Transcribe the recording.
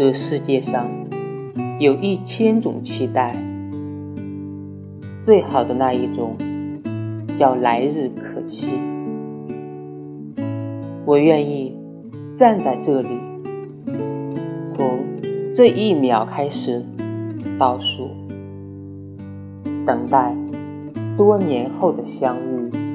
这世界上有一千种期待最好的那一种叫来日可期。我愿意站在这里从这一秒开始倒数等待多年后的相遇。